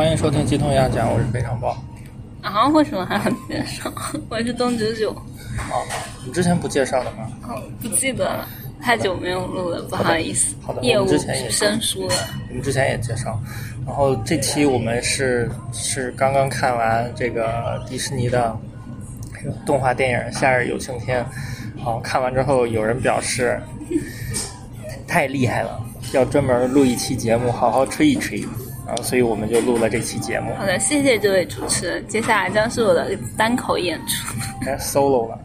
欢迎收听鸡同鸭讲，我是非常棒。啊，为什么还要介绍？我是东九九。哦，你之前不介绍的吗？哦，不记得了，太久没有录了，不好意思。好的，业务我们之前也生疏了。我们之前也介绍，然后这期我们是是刚刚看完这个迪士尼的动画电影《夏日有晴天》，好、看完之后有人表示太厉害了，要专门录一期节目好好吹一吹，然后所以我们就录了这期节目，好的，谢谢这位主持人。接下来将是我的单口演出。该 solo 了。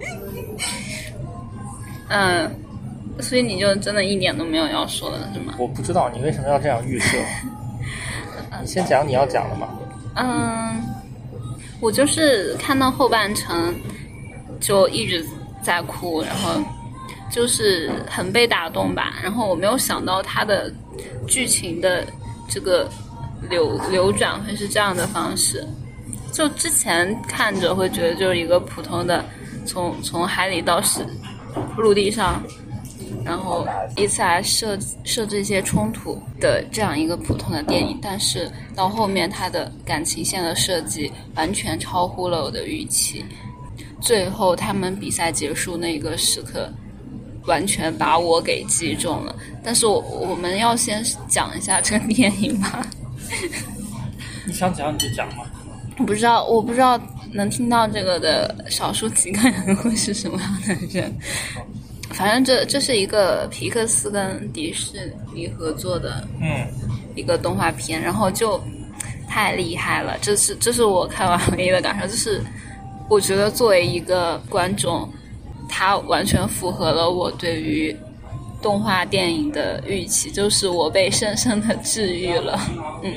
嗯，所以你就真的一点都没有要说的是吗？我不知道你为什么要这样预设，你先讲你要讲的嘛。嗯，我就是看到后半程就一直在哭，然后就是很被打动吧。然后我没有想到它的剧情的这个流流转会是这样的方式。就之前看着会觉得就是一个普通的从从海里到是陆地上，然后以此来设设置一些冲突的这样一个普通的电影，但是到后面它的感情线的设计完全超乎了我的预期。最后他们比赛结束那个时刻，完全把我给击中了。但是我我们要先讲一下这个电影吧。你想讲你就讲嘛。我不知道，我不知道能听到这个的少数几个人会是什么样的人。反正这这是一个皮克斯跟迪士尼合作的嗯，一个动画片，然后就太厉害了。这是这是我看完唯一的感受，就是我觉得作为一个观众，它完全符合了我对于动画电影的预期，就是我被深深的治愈了。嗯。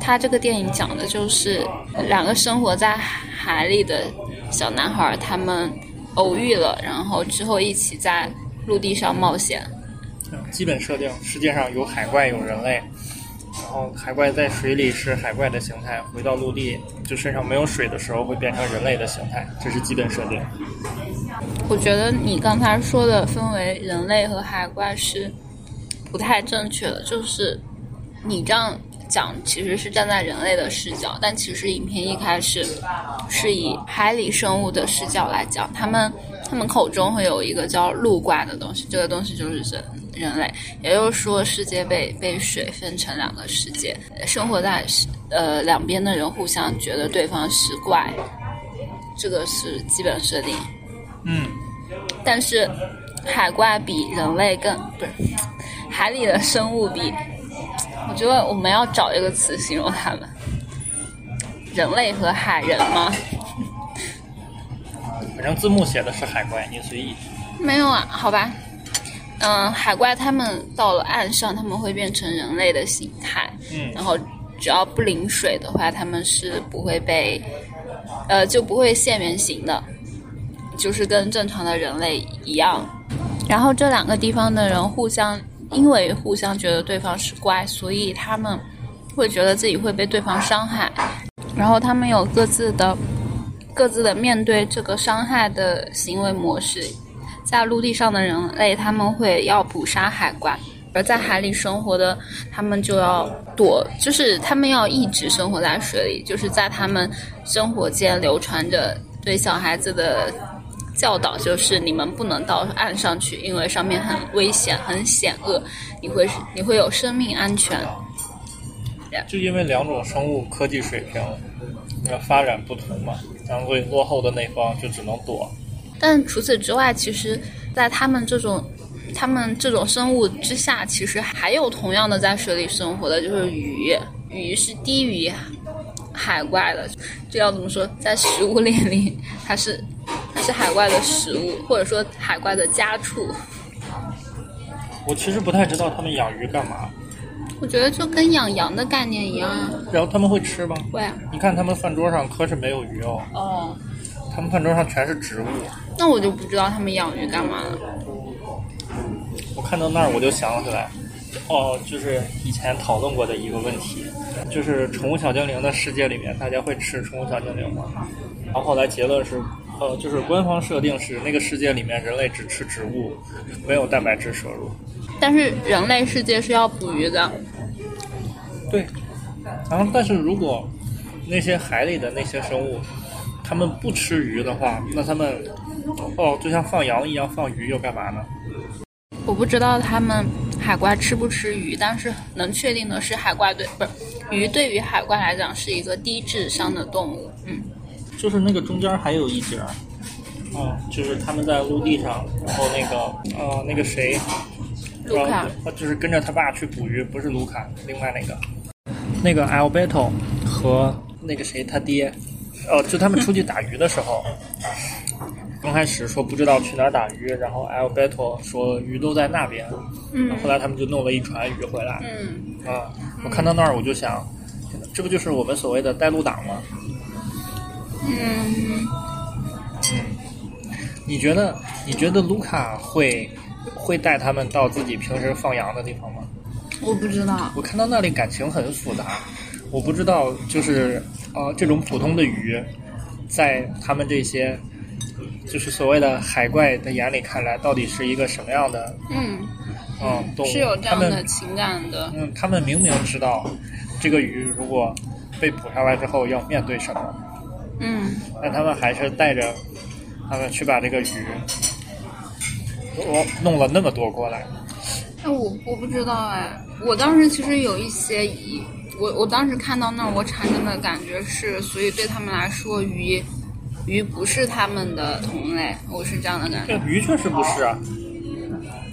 他这个电影讲的就是两个生活在海里的小男孩，他们偶遇了，然后之后一起在陆地上冒险。基本设定，世界上有海怪，有人类，然后海怪在水里是海怪的形态，回到陆地就身上没有水的时候会变成人类的形态，这是基本设定。我觉得你刚才说的分为人类和海怪是不太正确的，就是你这样。讲其实是站在人类的视角，但其实影片一开始是以海里生物的视角来讲，他们他们口中会有一个叫陆怪的东西，这个东西就是人人类，也就是说世界被被水分成两个世界，生活在呃两边的人互相觉得对方是怪，这个是基本设定。嗯，但是海怪比人类更不是海里的生物比。我觉得我们要找一个词形容他们，人类和海人吗？反正字幕写的是海怪，你随意。没有啊，好吧。嗯，海怪他们到了岸上，他们会变成人类的形态。嗯。然后只要不淋水的话，他们是不会被，呃，就不会现原形的，就是跟正常的人类一样。然后这两个地方的人互相。因为互相觉得对方是怪，所以他们会觉得自己会被对方伤害，然后他们有各自的、各自的面对这个伤害的行为模式。在陆地上的人类，他们会要捕杀海怪；而在海里生活的，他们就要躲，就是他们要一直生活在水里，就是在他们生活间流传着对小孩子的。教导就是你们不能到岸上去，因为上面很危险、很险恶，你会你会有生命安全。就因为两种生物科技水平那发展不同嘛，然后落后的那方就只能躲。但除此之外，其实，在他们这种他们这种生物之下，其实还有同样的在水里生活的，就是鱼。鱼是低于海怪的，这要怎么说？在食物链里，它是它。是海怪的食物，或者说海怪的家畜。我其实不太知道他们养鱼干嘛。我觉得就跟养羊的概念一样啊。然后他们会吃吗？会啊。你看他们饭桌上可是没有鱼哦。哦。他们饭桌上全是植物。那我就不知道他们养鱼干嘛了。我看到那儿我就想起来，哦，就是以前讨论过的一个问题，就是宠物小精灵的世界里面，大家会吃宠物小精灵吗？然后后来结论是。呃，就是官方设定是那个世界里面人类只吃植物，没有蛋白质摄入。但是人类世界是要捕鱼的。对，然后，但是如果那些海里的那些生物，他们不吃鱼的话，那他们哦，就像放羊一样放鱼，又干嘛呢？我不知道他们海怪吃不吃鱼，但是能确定的是，海怪对不是鱼对于海怪来讲是一个低智商的动物。嗯，就是那个中间还有一节儿，啊，就是他们在陆地上，然后那个呃那个谁，卢卡他就是跟着他爸去捕鱼，不是卢卡，另外那个那个 Alberto 和那个谁他爹，哦，就他们出去打鱼的时候。刚开始说不知道去哪儿打鱼，然后 Alberto 说鱼都在那边，嗯后来他们就弄了一船鱼回来。嗯，啊，我看到那儿我就想，这不就是我们所谓的带路党吗？嗯，你觉得你觉得卢卡会会带他们到自己平时放羊的地方吗？我不知道。我看到那里感情很复杂，我不知道就是呃这种普通的鱼，在他们这些就是所谓的海怪的眼里看来，到底是一个什么样的嗯，嗯动物？是有这样的情感的。嗯，他们明明知道这个鱼如果被捕上来之后要面对什么，嗯但他们还是带着他们去把这个鱼，我弄了那么多过来。哎，我我不知道哎，我当时其实有一些疑，我我当时看到那儿，我产生的感觉是，所以对他们来说，鱼鱼不是他们的同类，我是这样的感觉。这鱼确实不是啊，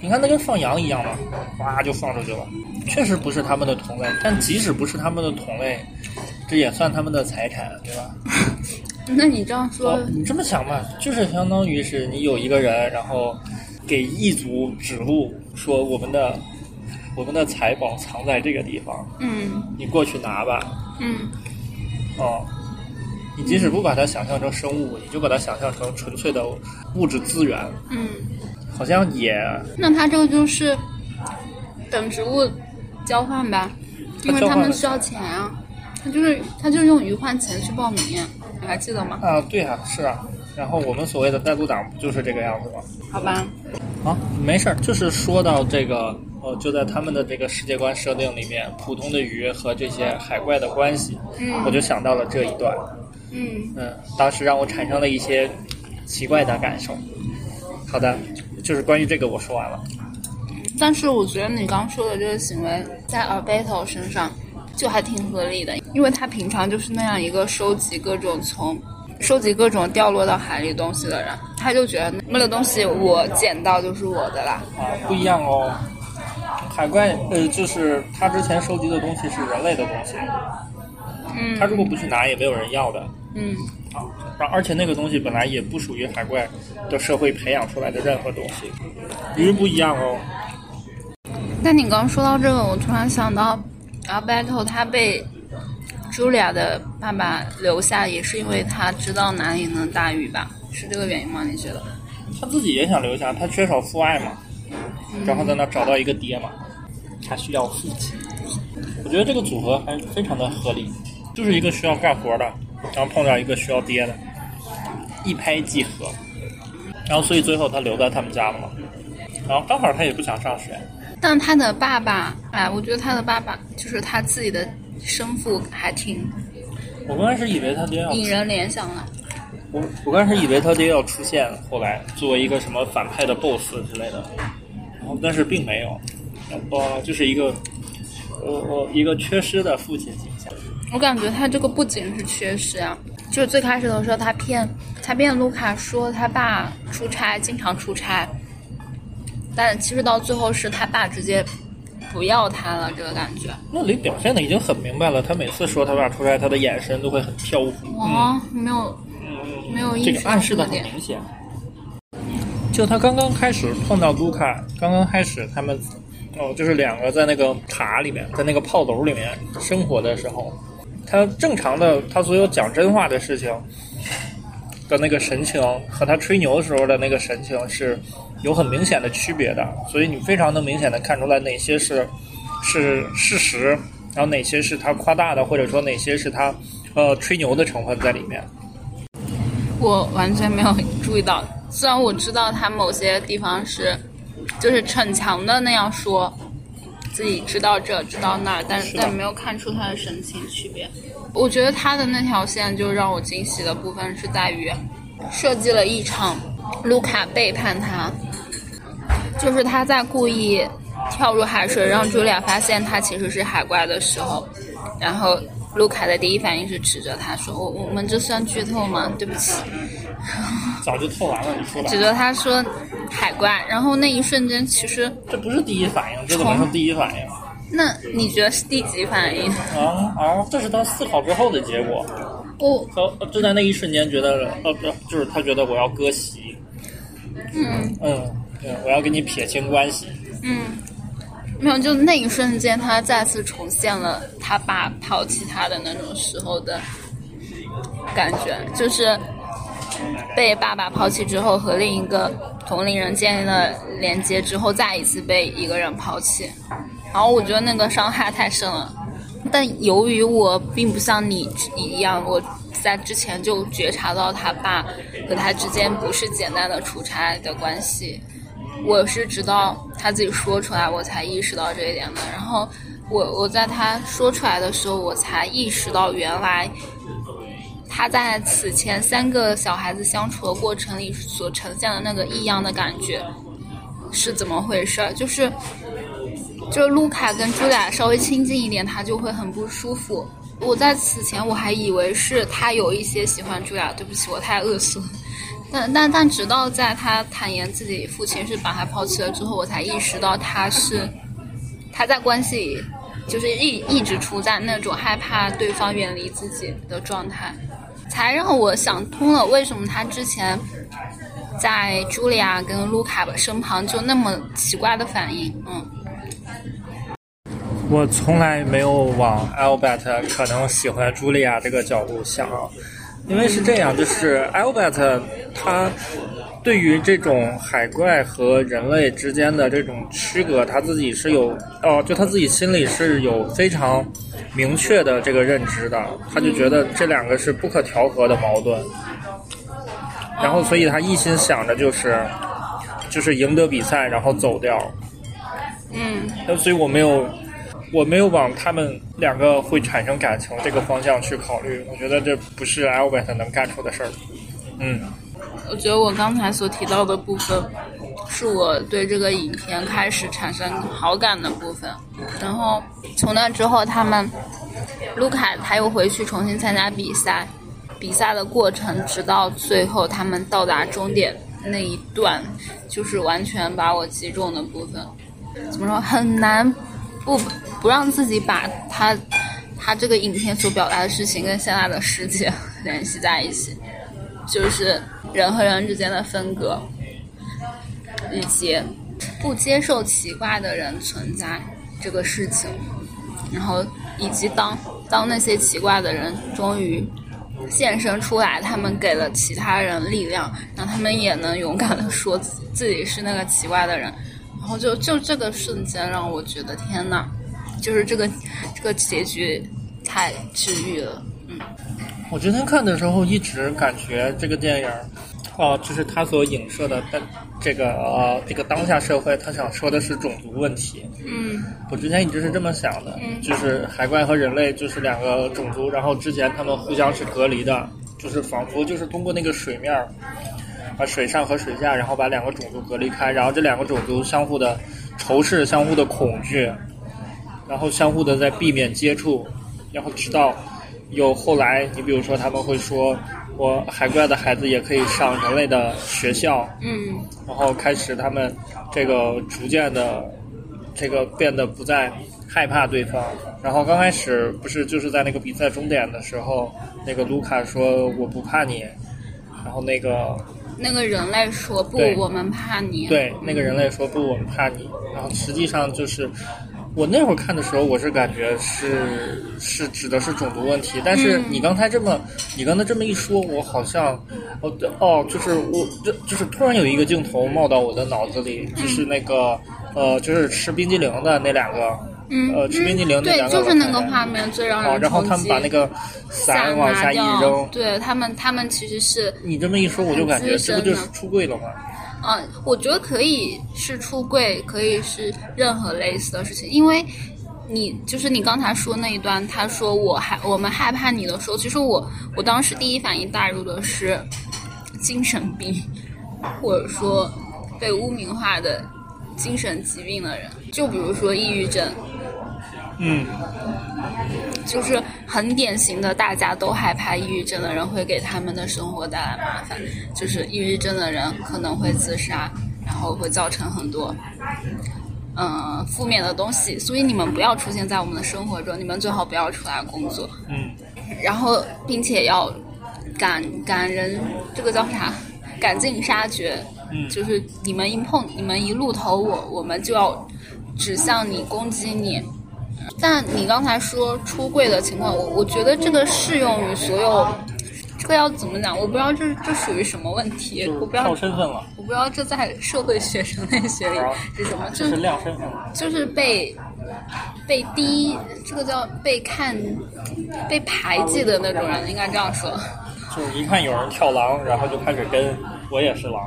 你看那跟放羊一样嘛，哗就放出去了，确实不是他们的同类。但即使不是他们的同类，这也算他们的财产，对吧？那你这样说，哦，你这么想吧，就是相当于是你有一个人，然后给异族指路，说我们的我们的财宝藏在这个地方，嗯。你过去拿吧。嗯。哦，你即使不把它想象成生物，你就把它想象成纯粹的物质资源，嗯，好像也那它这个就是等植物交换吧，因为他们需要钱啊，他就是他就是用鱼换钱去报名，你还记得吗？啊，对啊，是啊。然后我们所谓的带路党不就是这个样子吗？好吧，啊，没事儿，就是说到这个，呃，就在他们的这个世界观设定里面，普通的鱼和这些海怪的关系，嗯我就想到了这一段，嗯嗯，当时让我产生了一些奇怪的感受。好的，就是关于这个我说完了。但是我觉得你刚说的这个行为在 Alberto 身上就还挺合理的，因为他平常就是那样一个收集各种从收集各种掉落到海里东西的人，他就觉得那个东西我捡到就是我的啦。啊，不一样哦。海怪，呃，就是他之前收集的东西是人类的东西，嗯他如果不去拿，也没有人要的嗯啊。而而且那个东西本来也不属于海怪的社会培养出来的任何东西，鱼不一样哦。但你刚说到这个，我突然想到，Alberto 他被 Julia 的爸爸留下，也是因为他知道哪里能打鱼吧？是这个原因吗？你觉得？他自己也想留下，他缺少父爱嘛，然后在那找到一个爹嘛，他需要父亲。我觉得这个组合还非常的合理，就是一个需要干活的，然后碰到一个需要爹的，一拍即合。然后所以最后他留在他们家了嘛，然后刚好他也不想上学，但他的爸爸，哎，我觉得他的爸爸就是他自己的生父，还挺我刚开始以为他爹要引人联想了。我我刚开始以为他爹要出现，后来作为一个什么反派的 BOSS 之类的，然后但是并没有，呃，就是一个呃呃一个缺失的父亲形象。我感觉他这个不仅是缺失啊，就是最开始的时候，他骗他骗卢卡说他爸出差，经常出差，但其实到最后是他爸直接不要他了，这个感觉。那里表现的已经很明白了，他每次说他爸出差，他的眼神都会很飘忽。哦，没有嗯，没有意这个暗示的。很明显。就他刚刚开始碰到卢卡，刚刚开始他们哦，就是两个在那个塔里面，在那个炮楼里面生活的时候，他正常的他所有讲真话的事情的那个神情和他吹牛的时候的那个神情是有很明显的区别的，所以你非常能明显的看出来哪些是是事实，然后哪些是他夸大的，或者说哪些是他呃吹牛的成分在里面。我完全没有注意到，虽然我知道他某些地方是就是逞强的那样说，自己知道这知道那儿，但是但没有看出他的神情区别。我觉得他的那条线就让我惊喜的部分是在于设计了一场卢卡背叛他，就是他在故意跳入海水，让朱莉亚发现他其实是海怪的时候，然后卢卡的第一反应是指着他说：“我我们这算剧透吗？对不起。”早就透完了，你说吧指。着他说海怪，然后那一瞬间，其实这不是第一反应，这怎么是第一反应？那你觉得是第几反应？啊啊！这是他思考之后的结果。我他就在那一瞬间觉得，就是他觉得我要割席，嗯嗯，对，我要跟你撇清关系。嗯，没有，就那一瞬间，他再次重现了他爸抛弃他的那种时候的感觉，就是被爸爸抛弃之后，和另一个同龄人建立了连接之后，再一次被一个人抛弃，然后我觉得那个伤害太深了。但由于我并不像你一样，我在之前就觉察到他爸和他之间不是简单的出差的关系，我是直到他自己说出来，我才意识到这一点的。然后我我在他说出来的时候，我才意识到原来他在此前三个小孩子相处的过程里所呈现的那个异样的感觉是怎么回事儿，就是。就是卢卡跟朱雅稍微亲近一点，他就会很不舒服。我在此前我还以为是他有一些喜欢朱雅，对不起，我太恶俗。但但但直到在他坦言自己父亲是把他抛弃了之后，我才意识到他是他在关系里就是一一直处在那种害怕对方远离自己的状态，才让我想通了为什么他之前在茱莉亚跟卢卡身旁就那么奇怪的反应，嗯。我从来没有往 Albert 可能喜欢茱莉亚这个角度想，因为是这样，就是 Albert 他对于这种海怪和人类之间的这种区隔，他自己是有哦，就他自己心里是有非常明确的这个认知的，他就觉得这两个是不可调和的矛盾，然后所以他一心想着就是就是赢得比赛，然后走掉，嗯，所以我没有。我没有往他们两个会产生感情这个方向去考虑，我觉得这不是 Albert 能干出的事儿。嗯，我觉得我刚才所提到的部分，是我对这个影片开始产生好感的部分。然后从那之后，他们卢卡他又回去重新参加比赛，比赛的过程直到最后他们到达终点那一段，就是完全把我击中的部分。怎么说很难？不不让自己把他他这个影片所表达的事情跟现在的世界 联系在一起，就是人和人之间的分隔，以及不接受奇怪的人存在这个事情，然后以及当当那些奇怪的人终于现身出来，他们给了其他人力量，让他们也能勇敢的说自己是那个奇怪的人。然后就就这个瞬间让我觉得天呐，就是这个这个结局太治愈了，嗯。我之前看的时候一直感觉这个电影，哦，就是他所影射的，但这个呃这个当下社会，他想说的是种族问题。嗯。我之前一直是这么想的，就是海怪和人类就是两个种族，然后之前他们互相是隔离的，就是仿佛就是通过那个水面。把水上和水下，然后把两个种族隔离开，然后这两个种族相互的仇视、相互的恐惧，然后相互的在避免接触，然后直到有后来，你比如说他们会说，我海怪的孩子也可以上人类的学校，嗯，然后开始他们这个逐渐的这个变得不再害怕对方，然后刚开始不是就是在那个比赛终点的时候，那个卢卡说我不怕你，然后那个。那个人类说不，我们怕你。对，那个人类说不，我们怕你。然后实际上就是，我那会儿看的时候，我是感觉是是指的是种族问题。但是你刚才这么，你刚才这么一说，我好像，哦哦，就是我，就就是突然有一个镜头冒到我的脑子里，就是那个呃，就是吃冰激凌的那两个。嗯，呃，吃冰激凌对，就是那个画面最让人冲击。然后他们把那个伞往下一扔，对他们，他们其实是。你这么一说，我就感觉这不就是出柜了吗？嗯，我觉得可以是出柜，可以是任何类似的事情，因为你就是你刚才说那一段，他说我害我们害怕你的时候，其实我我当时第一反应带入的是精神病，或者说被污名化的精神疾病的人，就比如说抑郁症，嗯，就是很典型的，大家都害怕抑郁症的人会给他们的生活带来麻烦，就是抑郁症的人可能会自杀，然后会造成很多。嗯，负面的东西，所以你们不要出现在我们的生活中，你们最好不要出来工作。嗯，然后并且要赶赶人，这个叫啥？赶尽杀绝。嗯就是你们一碰，你们一露头我，我们就要指向你，攻击你。但你刚才说出柜的情况，我我觉得这个适用于所有。这个要怎么讲？我不知道这这属于什么问题，我不知道跳身份了，我不知道这在社会学、生类学里是什么，就是亮身份了。就是被被低，这个叫被看被排挤的那种人，应该这样说。就是一看有人跳狼，然后就开始跟我也是狼。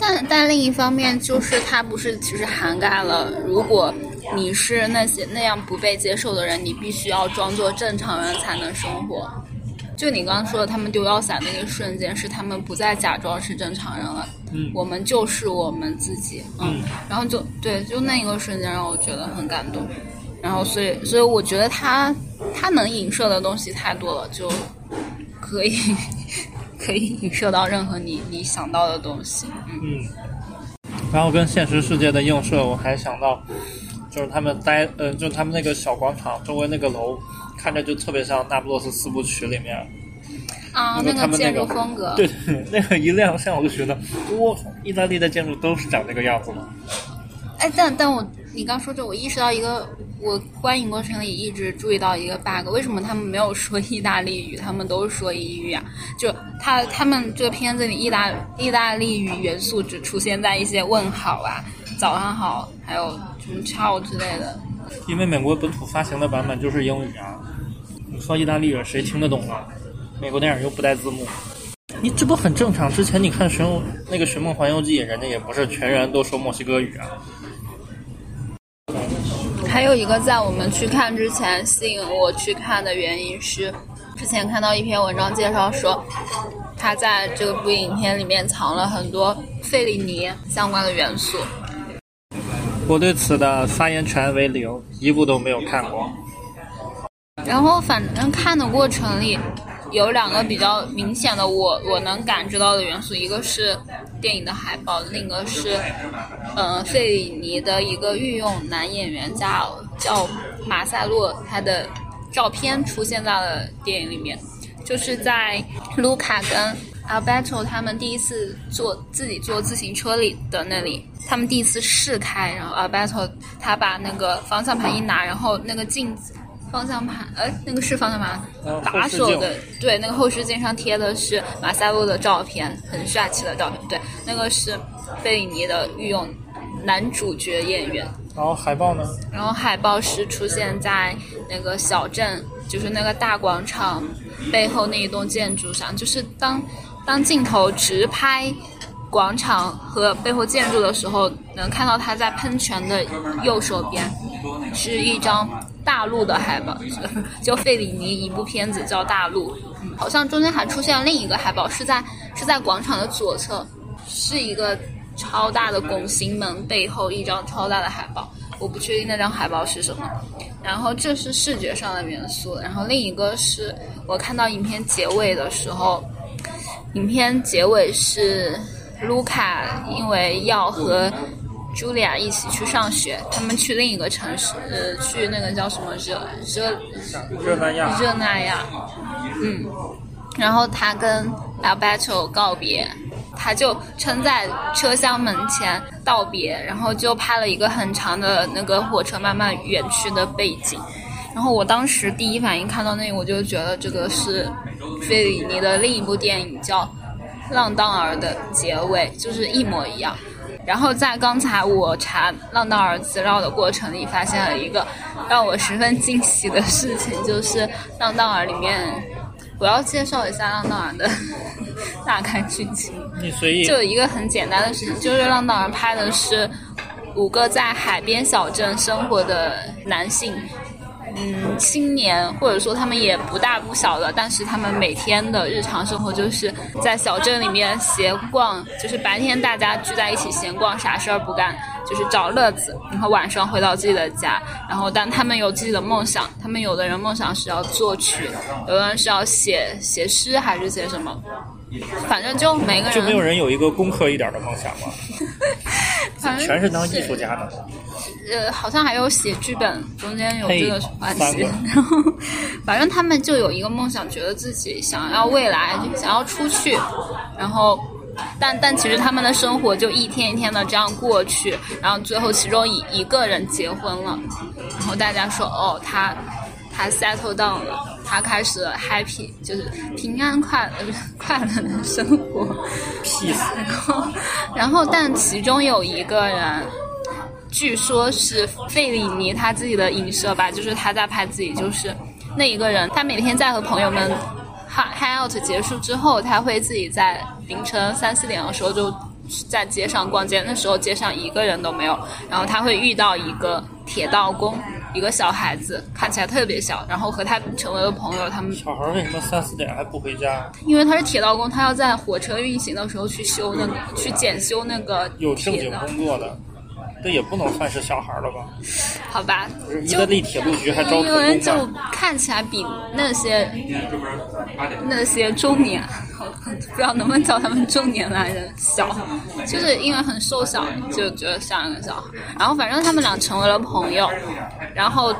但但另一方面，就是它不是其实涵盖了，如果你是那些那样不被接受的人，你必须要装作正常人才能生活。就你刚刚说的，他们丢腰伞那个瞬间，是他们不再假装是正常人了，嗯我们就是我们自己，嗯，嗯然后就对，就那一个瞬间让我觉得很感动，然后所以所以我觉得他他能影射的东西太多了，就可以 可以影射到任何你你想到的东西，嗯。嗯，然后跟现实世界的映射，我还想到，就是他们待，呃，就他们那个小广场周围那个楼，看着就特别像《那不勒斯四部曲》里面，啊，那个建筑风格，对，那个一亮相，我就觉得，哇，意大利的建筑都是长这个样子的。哎，但但我你刚说这，我意识到一个，我观影过程里一直注意到一个 bug，为什么他们没有说意大利语，他们都说英语啊？就他他们这个片子里意大意大利语元素只出现在一些问号啊、早上好，还有什么 ciao 之类的。因为美国本土发行的版本就是英语啊，你说意大利语谁听得懂啊？美国电影又不带字幕，你这不很正常？之前你看《寻那个《寻梦环游记》，人家也不是全员都说墨西哥语啊。还有一个在我们去看之前吸引我去看的原因是，之前看到一篇文章介绍说，他在这部影片里面藏了很多费里尼相关的元素。我对此的发言权为零，一部都没有看过。然后反正看的过程里，有两个比较明显的我我能感知到的元素，一个是电影的海报，另一个是呃费里尼的一个御用男演员叫叫马塞洛，他的照片出现在了电影里面，就是在卢卡跟 Alberto 他们第一次坐自己坐自行车里的那里，他们第一次试开，然后 Alberto 他把那个方向盘一拿，然后那个镜子。方向盘，呃，那个是方向盘呃，把手的，对，那个后视镜上贴的是马塞洛的照片，很帅气的照片，对，那个是贝里尼的御用男主角演员。然后海报呢？然后海报是出现在那个小镇，就是那个大广场背后那一栋建筑上，就是当当镜头直拍广场和背后建筑的时候，能看到它在喷泉的右手边是一张大陆的海报，就费里尼一部片子叫《大陆》，好像中间还出现了另一个海报，是在是在广场的左侧，是一个超大的拱形门背后一张超大的海报，我不确定那张海报是什么。然后这是视觉上的元素，然后另一个是我看到影片结尾的时候，影片结尾是卢卡因为要和茱莉亚一起去上学，他们去另一个城市，呃，去那个叫什么热热热那亚。热那亚，嗯，然后他跟 Alberto 告别，他就撑在车厢门前道别，然后就拍了一个很长的那个火车慢慢远去的背景。然后我当时第一反应看到那个，我就觉得这个是费里尼的另一部电影叫《浪荡儿》的结尾，就是一模一样。然后在刚才我查《浪荡儿》资料的过程里，发现了一个让我十分惊喜的事情，就是《浪荡儿》里面，我要介绍一下《浪荡儿》的 大概剧情。你随意就有一个很简单的事情，就是《浪荡儿》拍的是五个在海边小镇生活的男性，嗯，青年或者说他们也不大不小的，但是他们每天的日常生活就是在小镇里面闲逛，就是白天大家聚在一起闲逛，啥事儿不干，就是找乐子，然后晚上回到自己的家，然后但他们有自己的梦想，他们有的人梦想是要作曲，有的人是要写写诗还是写什么，反正就每个人就没有人有一个工科一点的梦想吗？全是当艺术家的。呃，好像还有写剧本，中间有这个环节。然后，反正他们就有一个梦想，觉得自己想要未来，想要出去，然后。但但其实他们的生活就一天一天的这样过去，然后最后其中一一个人结婚了，然后大家说哦，他他 settle down 了，他开始了 happy，就是平安快乐快乐的生活。屁！然后，然后，但其中有一个人，据说是费里尼他自己的影射吧，就是他在拍自己，就是那一个人，他每天在和朋友们 hang hang out 结束之后，他会自己在凌晨三四点的时候就在街上逛街，那时候街上一个人都没有，然后他会遇到一个铁道工。一个小孩子看起来特别小，然后和他成为了朋友。他们小孩为什么三四点还不回家？因为他是铁道工，他要在火车运行的时候去修那个，去检修那个有正经。工作的，这也不能算是小孩了吧？好吧，意就大利铁路局还招因为就特工呢。看起来比那些那些中年，不知道能不能叫他们中年男人小，就是因为很瘦小，就觉得像一个小孩。然后反正他们俩成为了朋友，然后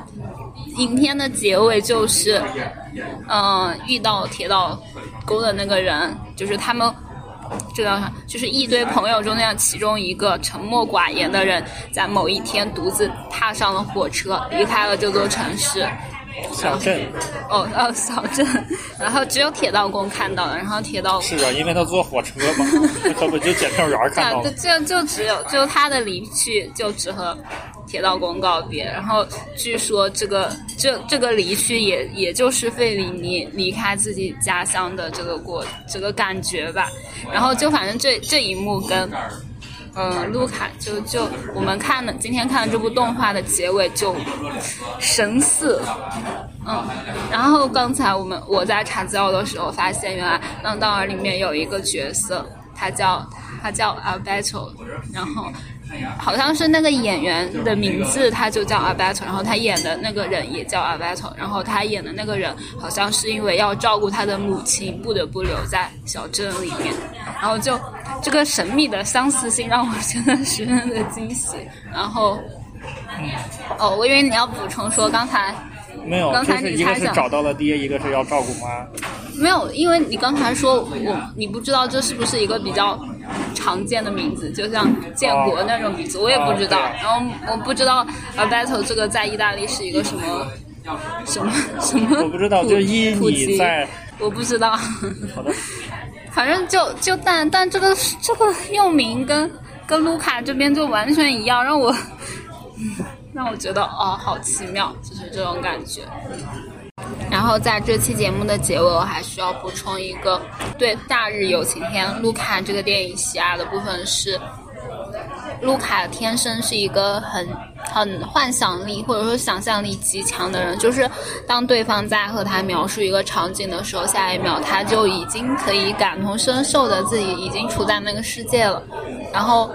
影片的结尾就是，嗯、遇到铁道沟的那个人，就是他们。这叫啥？就是一堆朋友中的其中一个沉默寡言的人，在某一天独自踏上了火车，离开了这座城市。小镇哦，哦，小镇，然后只有铁道工看到了，然后铁道是啊，因为他坐火车嘛，他不就检票员看到这了？就就只有就他的离去就只和铁道工告别，然后据说这个这这个离去也也就是费里尼离开自己家乡的这个过这个感觉吧，然后就反正这这一幕跟。嗯，卢卡就就我们看的今天看的这部动画的结尾就神似，嗯，然后刚才我们我在查资料的时候发现，原来《浪荡儿》里面有一个角色，他叫他叫 Alberto，然后好像是那个演员的名字，他就叫 Alberto，然后他演的那个人也叫 Alberto，然后他演的那个人好像是因为要照顾他的母亲，不得不留在小镇里面，然后就这个神秘的相似性让我觉得十分的惊喜，然后。哦，我以为你要补充说刚才没有，刚才就是一个是你猜想找到了爹，一个是要照顾妈。没有，因为你刚才说我你不知道这是不是一个比较常见的名字，就像建国那种名字，我也不知道。然后我不知道 Alberto 这个在意大利是一个什么什么 什么我不知道，普就依普及你在我不知道。好的，反正就就但但这个这个用名跟跟卢卡这边就完全一样，让我 让我觉得哦，好奇妙，就是这种感觉。然后在这期节目的结尾，我还需要补充一个对《大日有晴天》卢卡这个电影喜爱的部分是，卢卡天生是一个很很幻想力或者说想象力极强的人，就是当对方在和他描述一个场景的时候，下一秒他就已经可以感同身受的自己已经处在那个世界了，然后，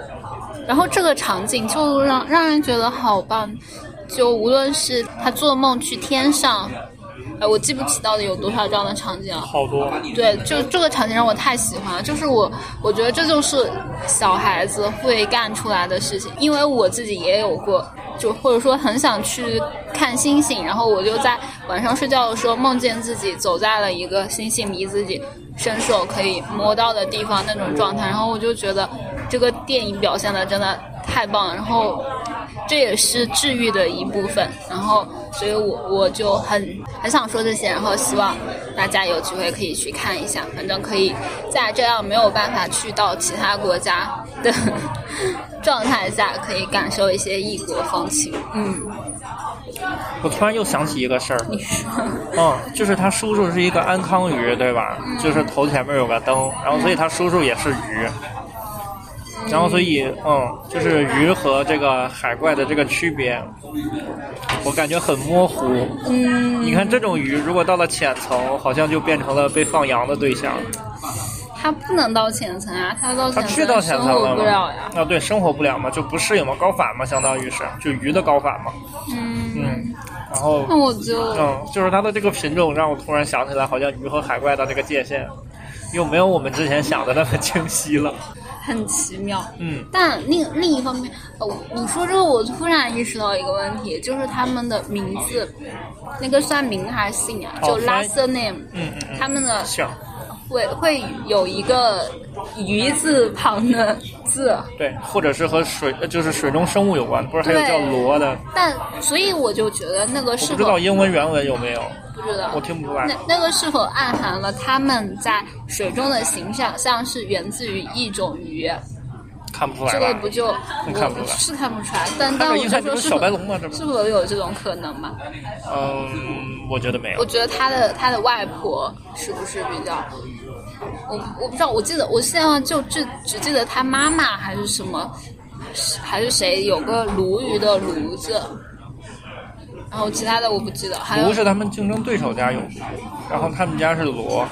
然后这个场景就让让人觉得好棒，就无论是他做梦去天上。呃，我记不起到底有多少这样的场景了。好多。对，就这个场景让我太喜欢了，就是我，我觉得这就是小孩子会干出来的事情，因为我自己也有过，就或者说很想去看星星，然后我就在晚上睡觉的时候梦见自己走在了一个星星离自己伸手可以摸到的地方那种状态，然后我就觉得这个电影表现的真的太棒了，然后这也是治愈的一部分，然后所以我我就很很想说这些，然后希望大家有机会可以去看一下，反正可以在这样没有办法去到其他国家的状态下，可以感受一些异国风情。嗯，我突然又想起一个事儿，你说，嗯，就是他叔叔是一个安康鱼，对吧？嗯就是头前面有个灯，然后所以他叔叔也是鱼。然后，所以，嗯，就是鱼和这个海怪的这个区别，我感觉很模糊。嗯，你看，这种鱼如果到了浅层，好像就变成了被放羊的对象。它不能到浅层啊，它到它去到浅层了不了呀。啊，对，生活不了嘛，就不适应嘛，高反嘛，相当于是就鱼的高反嘛。嗯，嗯，然后那我就嗯，就是它的这个品种让我突然想起来，好像鱼和海怪的这个界限又没有我们之前想的那么清晰了。很奇妙。嗯，但另另一方面，哦，你说这个，我突然意识到一个问题，就是他们的名字，那个算名还是姓啊？就 last name，嗯嗯嗯他们的会会有一个鱼字旁的字，对，或者是和水呃就是水中生物有关，不是还有叫螺的？但所以我就觉得那个是否不知道英文原文有没有，不知道我听不出来那。那个是否暗含了他们在水中的形象像是源自于一种鱼？看不出来这个不？就看不出来我是看不出来，但但我就说是小白龙嘛，这不是否有这种可能嘛？嗯，我觉得没有。我觉得他的他的外婆是不是比较？我我不知道，我记得我现在就只只记得他妈妈还是什么，还是谁有个鲈鱼的鲈子，然后其他的我不记得。还有鲈是他们竞争对手家有，然后他们家是罗。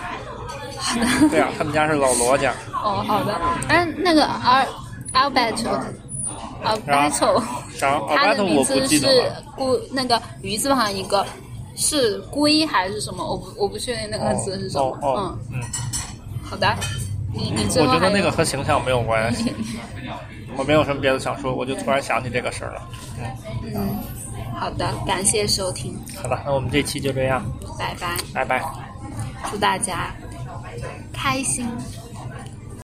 对啊，他们家是老罗家。哦，好的。嗯，那个 Al 然后他的名字是。龟，那个鱼字旁一个是龟还是什么？我不我不确定那个字是什么。哦哦嗯，嗯，好的。你你最我觉得那个和形象没有关系。我没有什么别的想说，我就突然想起这个事儿了。嗯，好的，感谢收听，好吧，那我们这期就这样，拜拜，拜拜。祝大家开心。